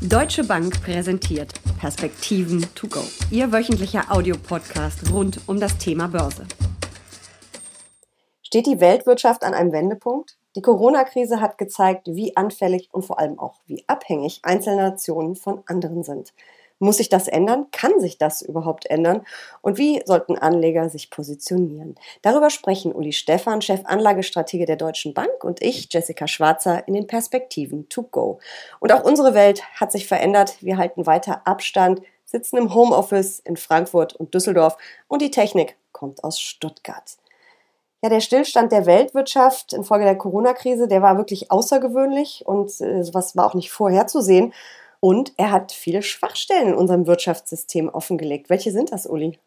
Deutsche Bank präsentiert Perspektiven to go. Ihr wöchentlicher Audiopodcast rund um das Thema Börse. Steht die Weltwirtschaft an einem Wendepunkt? Die Corona-Krise hat gezeigt, wie anfällig und vor allem auch wie abhängig einzelne Nationen von anderen sind. Muss sich das ändern? Kann sich das überhaupt ändern? Und wie sollten Anleger sich positionieren? Darüber sprechen Uli Stephan, Chef Anlagestratege der Deutschen Bank und ich, Jessica Schwarzer, in den Perspektiven to go. Und auch unsere Welt hat sich verändert. Wir halten weiter Abstand, sitzen im Homeoffice in Frankfurt und Düsseldorf und die Technik kommt aus Stuttgart. Ja, der Stillstand der Weltwirtschaft infolge der Corona-Krise, der war wirklich außergewöhnlich und äh, sowas war auch nicht vorherzusehen. Und er hat viele Schwachstellen in unserem Wirtschaftssystem offengelegt. Welche sind das, Uli?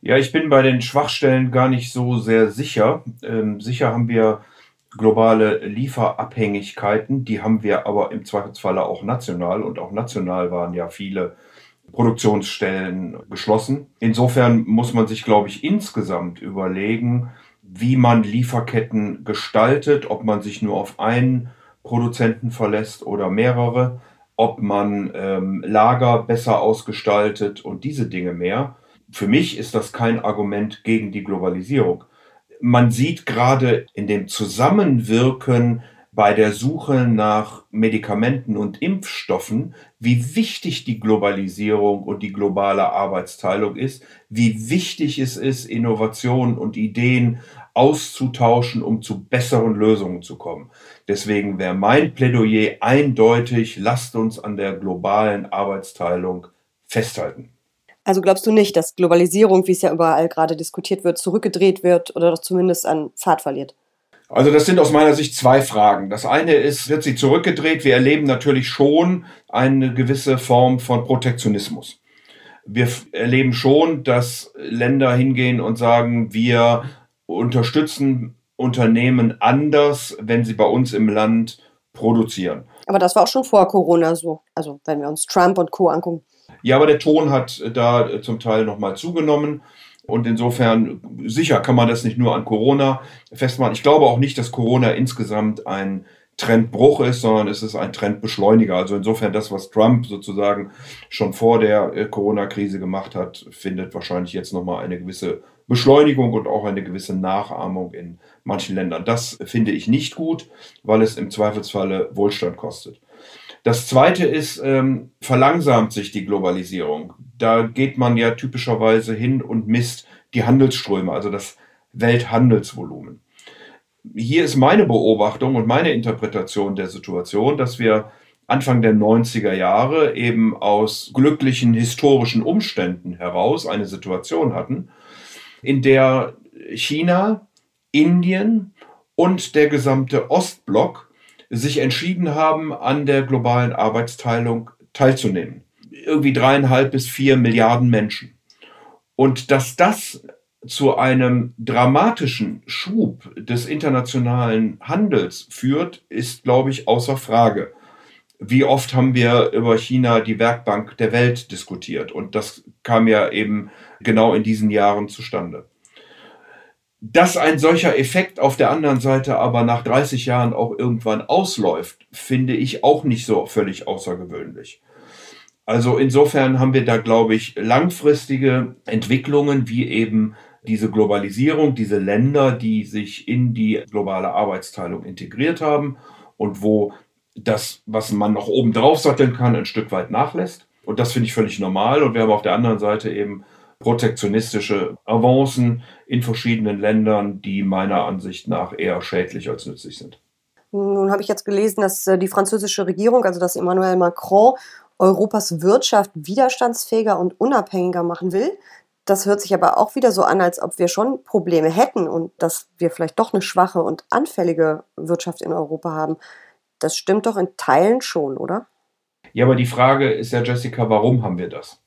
Ja, ich bin bei den Schwachstellen gar nicht so sehr sicher. Ähm, sicher haben wir globale Lieferabhängigkeiten, die haben wir aber im Zweifelsfalle auch national und auch national waren ja viele Produktionsstellen geschlossen. Insofern muss man sich, glaube ich, insgesamt überlegen, wie man Lieferketten gestaltet, ob man sich nur auf einen Produzenten verlässt oder mehrere ob man ähm, Lager besser ausgestaltet und diese Dinge mehr. Für mich ist das kein Argument gegen die Globalisierung. Man sieht gerade in dem Zusammenwirken bei der Suche nach Medikamenten und Impfstoffen, wie wichtig die Globalisierung und die globale Arbeitsteilung ist, wie wichtig es ist, Innovationen und Ideen auszutauschen, um zu besseren Lösungen zu kommen. Deswegen wäre mein Plädoyer eindeutig, lasst uns an der globalen Arbeitsteilung festhalten. Also glaubst du nicht, dass Globalisierung, wie es ja überall gerade diskutiert wird, zurückgedreht wird oder doch zumindest an Fahrt verliert? Also das sind aus meiner Sicht zwei Fragen. Das eine ist, wird sie zurückgedreht? Wir erleben natürlich schon eine gewisse Form von Protektionismus. Wir erleben schon, dass Länder hingehen und sagen, wir unterstützen Unternehmen anders, wenn sie bei uns im Land produzieren. Aber das war auch schon vor Corona so. Also wenn wir uns Trump und Co. angucken. Ja, aber der Ton hat da zum Teil nochmal zugenommen. Und insofern, sicher kann man das nicht nur an Corona festmachen. Ich glaube auch nicht, dass Corona insgesamt ein Trendbruch ist, sondern es ist ein Trendbeschleuniger. Also insofern das, was Trump sozusagen schon vor der äh, Corona-Krise gemacht hat, findet wahrscheinlich jetzt nochmal eine gewisse Beschleunigung und auch eine gewisse Nachahmung in manchen Ländern. Das finde ich nicht gut, weil es im Zweifelsfalle Wohlstand kostet. Das zweite ist, ähm, verlangsamt sich die Globalisierung. Da geht man ja typischerweise hin und misst die Handelsströme, also das Welthandelsvolumen hier ist meine Beobachtung und meine Interpretation der Situation, dass wir Anfang der 90er Jahre eben aus glücklichen historischen Umständen heraus eine Situation hatten, in der China, Indien und der gesamte Ostblock sich entschieden haben, an der globalen Arbeitsteilung teilzunehmen. Irgendwie dreieinhalb bis vier Milliarden Menschen. Und dass das zu einem dramatischen Schub des internationalen Handels führt, ist, glaube ich, außer Frage. Wie oft haben wir über China die Werkbank der Welt diskutiert? Und das kam ja eben genau in diesen Jahren zustande. Dass ein solcher Effekt auf der anderen Seite aber nach 30 Jahren auch irgendwann ausläuft, finde ich auch nicht so völlig außergewöhnlich. Also insofern haben wir da, glaube ich, langfristige Entwicklungen wie eben diese Globalisierung, diese Länder, die sich in die globale Arbeitsteilung integriert haben und wo das, was man noch oben drauf satteln kann, ein Stück weit nachlässt. Und das finde ich völlig normal. Und wir haben auf der anderen Seite eben protektionistische Avancen in verschiedenen Ländern, die meiner Ansicht nach eher schädlich als nützlich sind. Nun habe ich jetzt gelesen, dass äh, die französische Regierung, also dass Emmanuel Macron, Europas Wirtschaft widerstandsfähiger und unabhängiger machen will. Das hört sich aber auch wieder so an, als ob wir schon Probleme hätten und dass wir vielleicht doch eine schwache und anfällige Wirtschaft in Europa haben. Das stimmt doch in Teilen schon, oder? Ja, aber die Frage ist ja, Jessica, warum haben wir das?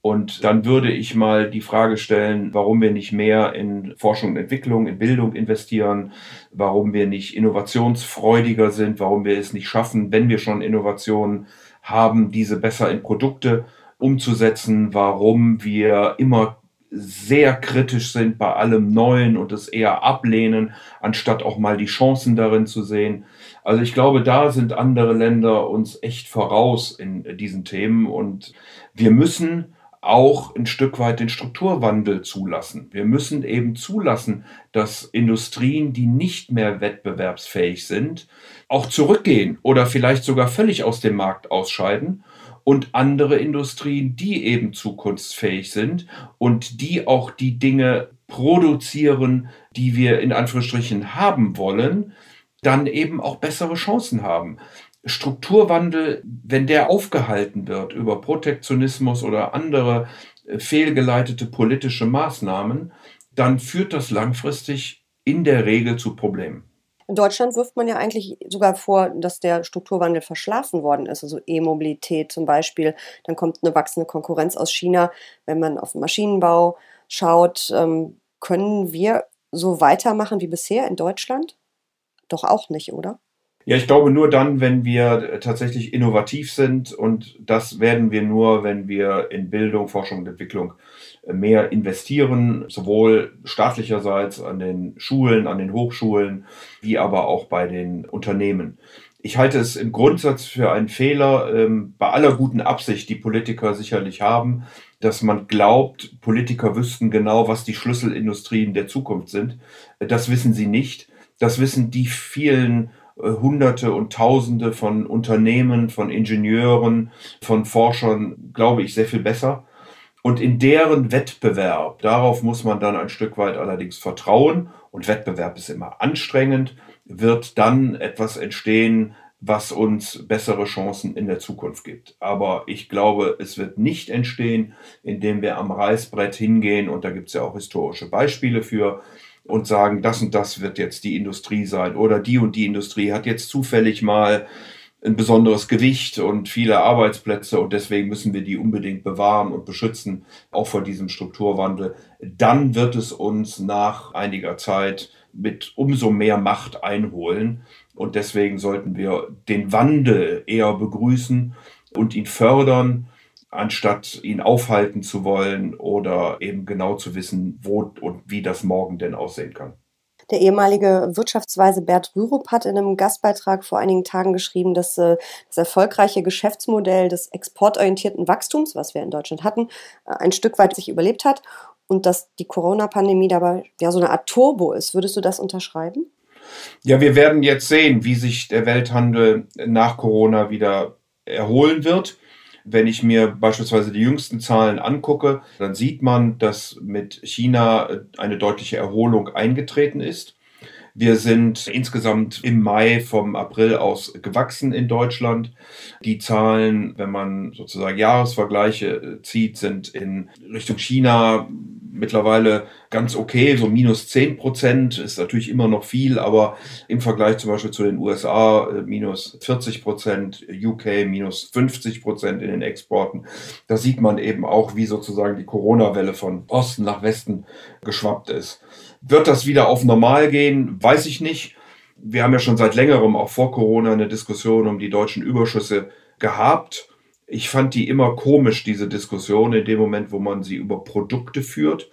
Und dann würde ich mal die Frage stellen, warum wir nicht mehr in Forschung und Entwicklung, in Bildung investieren, warum wir nicht innovationsfreudiger sind, warum wir es nicht schaffen, wenn wir schon Innovationen haben, diese besser in Produkte umzusetzen, warum wir immer sehr kritisch sind bei allem Neuen und es eher ablehnen, anstatt auch mal die Chancen darin zu sehen. Also ich glaube, da sind andere Länder uns echt voraus in diesen Themen und wir müssen auch ein Stück weit den Strukturwandel zulassen. Wir müssen eben zulassen, dass Industrien, die nicht mehr wettbewerbsfähig sind, auch zurückgehen oder vielleicht sogar völlig aus dem Markt ausscheiden und andere Industrien, die eben zukunftsfähig sind und die auch die Dinge produzieren, die wir in Anführungsstrichen haben wollen, dann eben auch bessere Chancen haben. Strukturwandel, wenn der aufgehalten wird über Protektionismus oder andere äh, fehlgeleitete politische Maßnahmen, dann führt das langfristig in der Regel zu Problemen. In Deutschland wirft man ja eigentlich sogar vor, dass der Strukturwandel verschlafen worden ist, also E-Mobilität zum Beispiel. Dann kommt eine wachsende Konkurrenz aus China. Wenn man auf den Maschinenbau schaut, ähm, können wir so weitermachen wie bisher in Deutschland? Doch auch nicht, oder? Ja, ich glaube nur dann, wenn wir tatsächlich innovativ sind und das werden wir nur, wenn wir in Bildung, Forschung und Entwicklung mehr investieren, sowohl staatlicherseits an den Schulen, an den Hochschulen, wie aber auch bei den Unternehmen. Ich halte es im Grundsatz für einen Fehler, ähm, bei aller guten Absicht, die Politiker sicherlich haben, dass man glaubt, Politiker wüssten genau, was die Schlüsselindustrien der Zukunft sind. Das wissen sie nicht. Das wissen die vielen äh, Hunderte und Tausende von Unternehmen, von Ingenieuren, von Forschern, glaube ich, sehr viel besser. Und in deren Wettbewerb, darauf muss man dann ein Stück weit allerdings vertrauen, und Wettbewerb ist immer anstrengend, wird dann etwas entstehen, was uns bessere Chancen in der Zukunft gibt. Aber ich glaube, es wird nicht entstehen, indem wir am Reißbrett hingehen, und da gibt es ja auch historische Beispiele für, und sagen, das und das wird jetzt die Industrie sein oder die und die Industrie hat jetzt zufällig mal ein besonderes Gewicht und viele Arbeitsplätze und deswegen müssen wir die unbedingt bewahren und beschützen, auch vor diesem Strukturwandel. Dann wird es uns nach einiger Zeit mit umso mehr Macht einholen und deswegen sollten wir den Wandel eher begrüßen und ihn fördern, anstatt ihn aufhalten zu wollen oder eben genau zu wissen, wo und wie das morgen denn aussehen kann. Der ehemalige Wirtschaftsweise Bert Rürup hat in einem Gastbeitrag vor einigen Tagen geschrieben, dass äh, das erfolgreiche Geschäftsmodell des exportorientierten Wachstums, was wir in Deutschland hatten, äh, ein Stück weit sich überlebt hat und dass die Corona-Pandemie dabei ja so eine Art Turbo ist. Würdest du das unterschreiben? Ja, wir werden jetzt sehen, wie sich der Welthandel nach Corona wieder erholen wird. Wenn ich mir beispielsweise die jüngsten Zahlen angucke, dann sieht man, dass mit China eine deutliche Erholung eingetreten ist. Wir sind insgesamt im Mai vom April aus gewachsen in Deutschland. Die Zahlen, wenn man sozusagen Jahresvergleiche zieht, sind in Richtung China mittlerweile ganz okay, so minus 10 Prozent ist natürlich immer noch viel, aber im Vergleich zum Beispiel zu den USA äh, minus 40 Prozent, UK minus 50 Prozent in den Exporten. Da sieht man eben auch, wie sozusagen die Corona-Welle von Osten nach Westen geschwappt ist. Wird das wieder auf normal gehen? Weiß ich nicht. Wir haben ja schon seit längerem, auch vor Corona, eine Diskussion um die deutschen Überschüsse gehabt. Ich fand die immer komisch, diese Diskussion, in dem Moment, wo man sie über Produkte führt,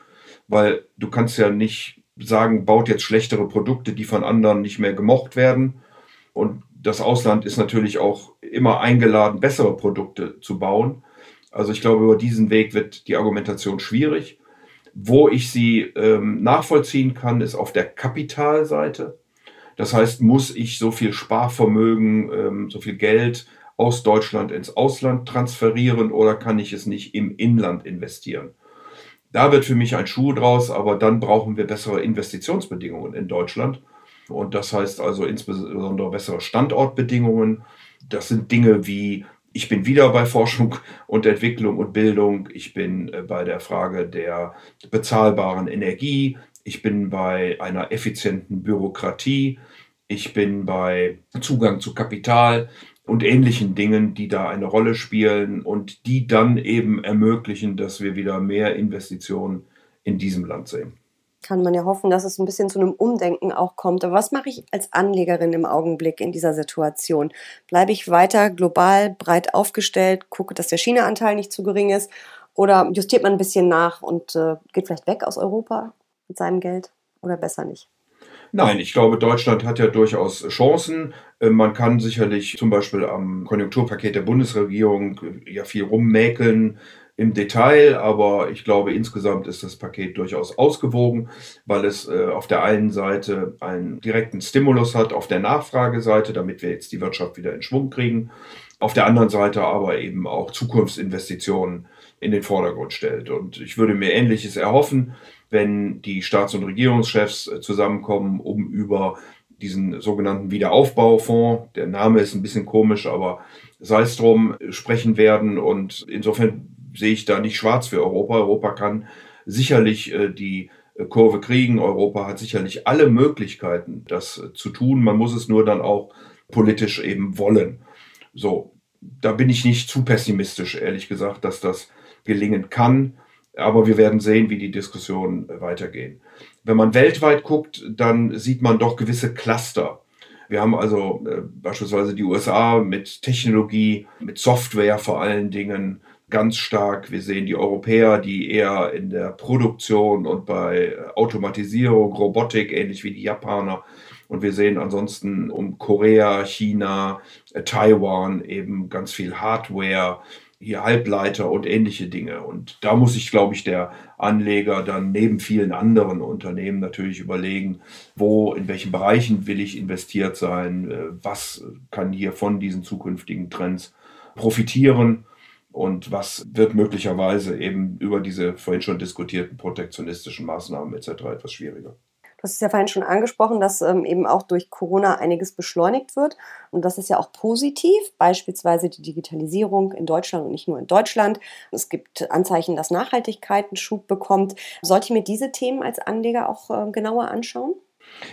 weil du kannst ja nicht sagen, baut jetzt schlechtere Produkte, die von anderen nicht mehr gemocht werden. Und das Ausland ist natürlich auch immer eingeladen, bessere Produkte zu bauen. Also ich glaube, über diesen Weg wird die Argumentation schwierig. Wo ich sie ähm, nachvollziehen kann, ist auf der Kapitalseite. Das heißt, muss ich so viel Sparvermögen, ähm, so viel Geld aus Deutschland ins Ausland transferieren oder kann ich es nicht im Inland investieren? Da wird für mich ein Schuh draus, aber dann brauchen wir bessere Investitionsbedingungen in Deutschland. Und das heißt also insbesondere bessere Standortbedingungen. Das sind Dinge wie, ich bin wieder bei Forschung und Entwicklung und Bildung, ich bin äh, bei der Frage der bezahlbaren Energie, ich bin bei einer effizienten Bürokratie, ich bin bei Zugang zu Kapital, und ähnlichen Dingen, die da eine Rolle spielen und die dann eben ermöglichen, dass wir wieder mehr Investitionen in diesem Land sehen. Kann man ja hoffen, dass es ein bisschen zu einem Umdenken auch kommt. Aber was mache ich als Anlegerin im Augenblick in dieser Situation? Bleibe ich weiter global breit aufgestellt, gucke, dass der China-Anteil nicht zu gering ist? Oder justiert man ein bisschen nach und äh, geht vielleicht weg aus Europa mit seinem Geld? Oder besser nicht? Nein, ich glaube, Deutschland hat ja durchaus Chancen. Äh, man kann sicherlich zum Beispiel am Konjunkturpaket der Bundesregierung äh, ja viel rummäkeln im Detail, aber ich glaube, insgesamt ist das Paket durchaus ausgewogen, weil es äh, auf der einen Seite einen direkten Stimulus hat, auf der Nachfrageseite, damit wir jetzt die Wirtschaft wieder in Schwung kriegen, auf der anderen Seite aber eben auch Zukunftsinvestitionen in den Vordergrund stellt. Und ich würde mir Ähnliches erhoffen wenn die Staats- und Regierungschefs äh, zusammenkommen, um über diesen sogenannten Wiederaufbaufonds, der Name ist ein bisschen komisch, aber sei es drum, sprechen werden. Und insofern sehe ich da nicht schwarz für Europa. Europa kann sicherlich äh, die äh, Kurve kriegen. Europa hat sicherlich alle Möglichkeiten, das zu tun. Man muss es nur dann auch politisch eben wollen. So, da bin ich nicht zu pessimistisch, ehrlich gesagt, dass das gelingen kann. Aber wir werden sehen, wie die Diskussionen weitergehen. Wenn man weltweit guckt, dann sieht man doch gewisse Cluster. Wir haben also äh, beispielsweise die USA mit Technologie, mit Software vor allen Dingen ganz stark. Wir sehen die Europäer, die eher in der Produktion und bei Automatisierung, Robotik, ähnlich wie die Japaner. Und wir sehen ansonsten um Korea, China, äh, Taiwan eben ganz viel Hardware, hier Halbleiter und ähnliche Dinge. Und da muss sich, glaube ich, der Anleger dann neben vielen anderen Unternehmen natürlich überlegen, wo, in welchen Bereichen will ich investiert sein, äh, was kann hier von diesen zukünftigen Trends profitieren und was wird möglicherweise eben über diese vorhin schon diskutierten protektionistischen Maßnahmen etc. etwas schwieriger. Du hast es ja vorhin schon angesprochen, dass ähm, eben auch durch Corona einiges beschleunigt wird. Und das ist ja auch positiv, beispielsweise die Digitalisierung in Deutschland und nicht nur in Deutschland. Es gibt Anzeichen, dass Nachhaltigkeit einen Schub bekommt. Sollte ich mir diese Themen als Anleger auch äh, genauer anschauen?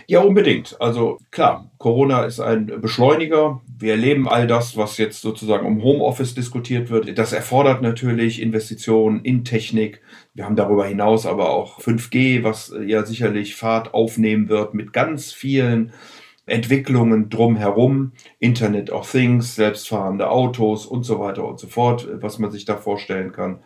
Ja, unbedingt. Also klar, Corona ist ein Beschleuniger. Wir erleben all das, was jetzt sozusagen um Homeoffice diskutiert wird. Das erfordert natürlich Investitionen in Technik. Wir haben darüber hinaus aber auch 5G, was ja sicherlich Fahrt aufnehmen wird mit ganz vielen Entwicklungen drumherum, Internet of Things, selbstfahrende Autos und so weiter und so fort, was man sich da vorstellen kann.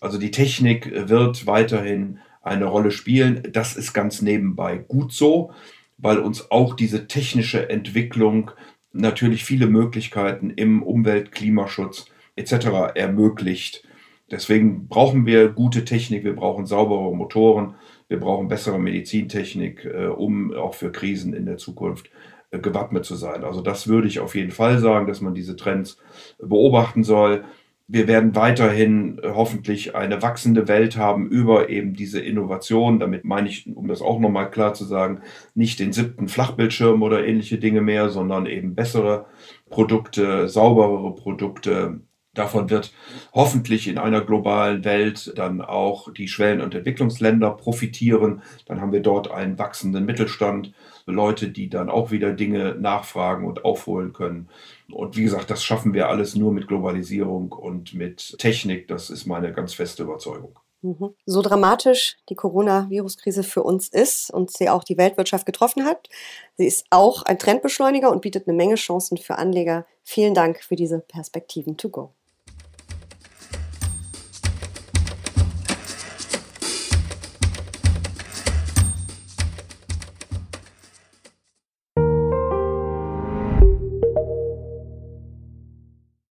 Also die Technik wird weiterhin eine Rolle spielen. Das ist ganz nebenbei gut so, weil uns auch diese technische Entwicklung natürlich viele Möglichkeiten im Umwelt-, Klimaschutz etc. ermöglicht. Deswegen brauchen wir gute Technik, wir brauchen saubere Motoren, wir brauchen bessere Medizintechnik, äh, um auch für Krisen in der Zukunft äh, gewappnet zu sein. Also das würde ich auf jeden Fall sagen, dass man diese Trends beobachten soll wir werden weiterhin äh, hoffentlich eine wachsende Welt haben über eben diese Innovation. Damit meine ich, um das auch nochmal klar zu sagen, nicht den siebten Flachbildschirm oder ähnliche Dinge mehr, sondern eben bessere Produkte, sauberere Produkte. Davon wird hoffentlich in einer globalen Welt dann auch die Schwellen- und Entwicklungsländer profitieren. Dann haben wir dort einen wachsenden Mittelstand, Leute, die dann auch wieder Dinge nachfragen und aufholen können. Und wie gesagt, das schaffen wir alles nur mit Globalisierung und mit Technik. Das ist meine ganz feste Überzeugung. Mhm. So dramatisch die Coronavirus-Krise für uns ist und sie auch die Weltwirtschaft getroffen hat, sie ist auch ein Trendbeschleuniger und bietet eine Menge Chancen für Anleger. Vielen Dank für diese Perspektiven to go.